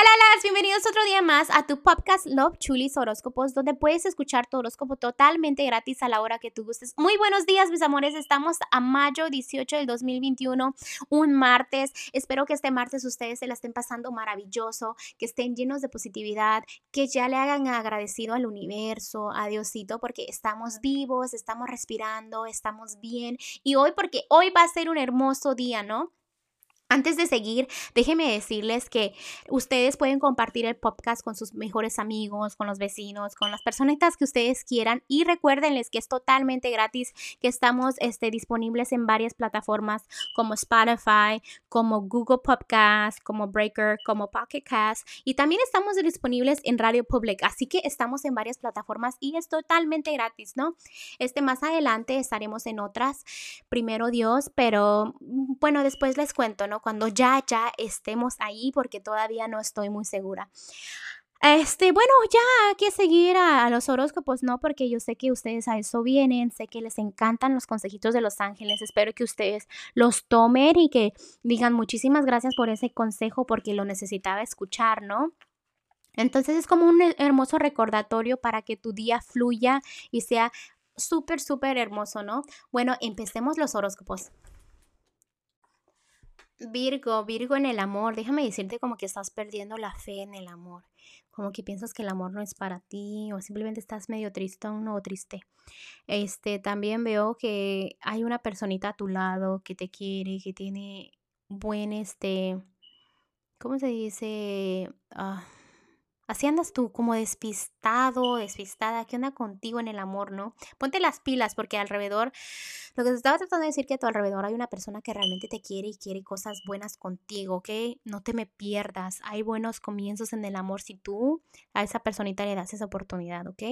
Hola, las bienvenidos otro día más a tu podcast Love Chulis Horóscopos, donde puedes escuchar tu horóscopo totalmente gratis a la hora que tú gustes. Muy buenos días, mis amores. Estamos a mayo 18 del 2021, un martes. Espero que este martes ustedes se la estén pasando maravilloso, que estén llenos de positividad, que ya le hagan agradecido al universo, a Diosito, porque estamos vivos, estamos respirando, estamos bien. Y hoy, porque hoy va a ser un hermoso día, ¿no? Antes de seguir, déjenme decirles que ustedes pueden compartir el podcast con sus mejores amigos, con los vecinos, con las personitas que ustedes quieran y recuérdenles que es totalmente gratis, que estamos este, disponibles en varias plataformas como Spotify, como Google Podcast, como Breaker, como Pocket Cast y también estamos disponibles en Radio Public, así que estamos en varias plataformas y es totalmente gratis, ¿no? Este más adelante estaremos en otras, primero Dios, pero mm, bueno, después les cuento, ¿no? Cuando ya, ya estemos ahí, porque todavía no estoy muy segura. Este, bueno, ya hay que seguir a, los horóscopos, ¿no? Porque yo sé que ustedes a eso vienen, sé que les encantan los consejitos de los ángeles, espero que ustedes los tomen y que digan muchísimas gracias por ese consejo porque lo necesitaba escuchar, ¿no? Entonces es como un hermoso recordatorio para que tu día fluya y sea súper, súper hermoso, ¿no? Bueno, empecemos los horóscopos. Virgo, Virgo en el amor, déjame decirte como que estás perdiendo la fe en el amor, como que piensas que el amor no es para ti o simplemente estás medio tristón o triste. Este, también veo que hay una personita a tu lado que te quiere, que tiene buen, este, ¿cómo se dice? Ah, Así andas tú, como despistado, despistada. ¿Qué onda contigo en el amor, no? Ponte las pilas, porque alrededor, lo que te estaba tratando de decir que a tu alrededor hay una persona que realmente te quiere y quiere cosas buenas contigo, ¿ok? No te me pierdas. Hay buenos comienzos en el amor si tú a esa personita le das esa oportunidad, ¿ok?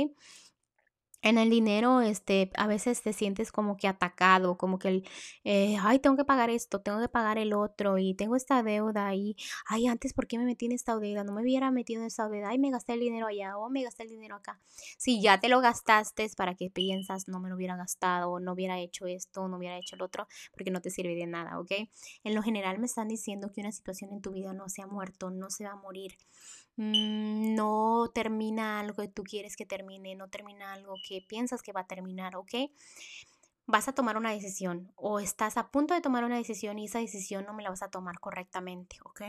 En el dinero, este, a veces te sientes como que atacado, como que, el, eh, ay, tengo que pagar esto, tengo que pagar el otro y tengo esta deuda y, ay, antes, ¿por qué me metí en esta deuda? No me hubiera metido en esta deuda, ay, me gasté el dinero allá o me gasté el dinero acá. Si ya te lo gastaste, ¿para qué piensas? No me lo hubiera gastado, no hubiera hecho esto, no hubiera hecho el otro, porque no te sirve de nada, ¿ok? En lo general me están diciendo que una situación en tu vida no se ha muerto, no se va a morir. Mm, no termina algo que tú quieres que termine, no termina algo que piensas que va a terminar, ¿ok? Vas a tomar una decisión o estás a punto de tomar una decisión y esa decisión no me la vas a tomar correctamente, ¿ok?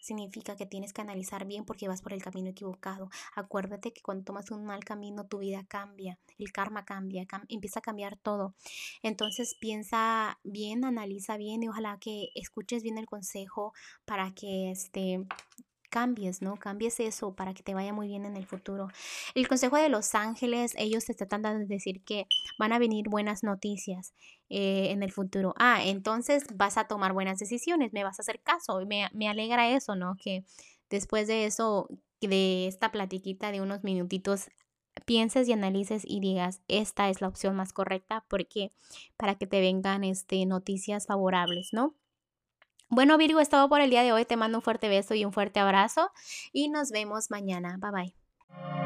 Significa que tienes que analizar bien porque vas por el camino equivocado. Acuérdate que cuando tomas un mal camino tu vida cambia, el karma cambia, empieza a cambiar todo. Entonces piensa bien, analiza bien y ojalá que escuches bien el consejo para que este cambies, ¿no? Cambies eso para que te vaya muy bien en el futuro. El consejo de los ángeles, ellos te tratan de decir que van a venir buenas noticias eh, en el futuro. Ah, entonces vas a tomar buenas decisiones, me vas a hacer caso. Me, me alegra eso, ¿no? Que después de eso, de esta platiquita de unos minutitos, pienses y analices y digas, esta es la opción más correcta porque para que te vengan este, noticias favorables, ¿no? Bueno, Virgo, es todo por el día de hoy. Te mando un fuerte beso y un fuerte abrazo y nos vemos mañana. Bye bye.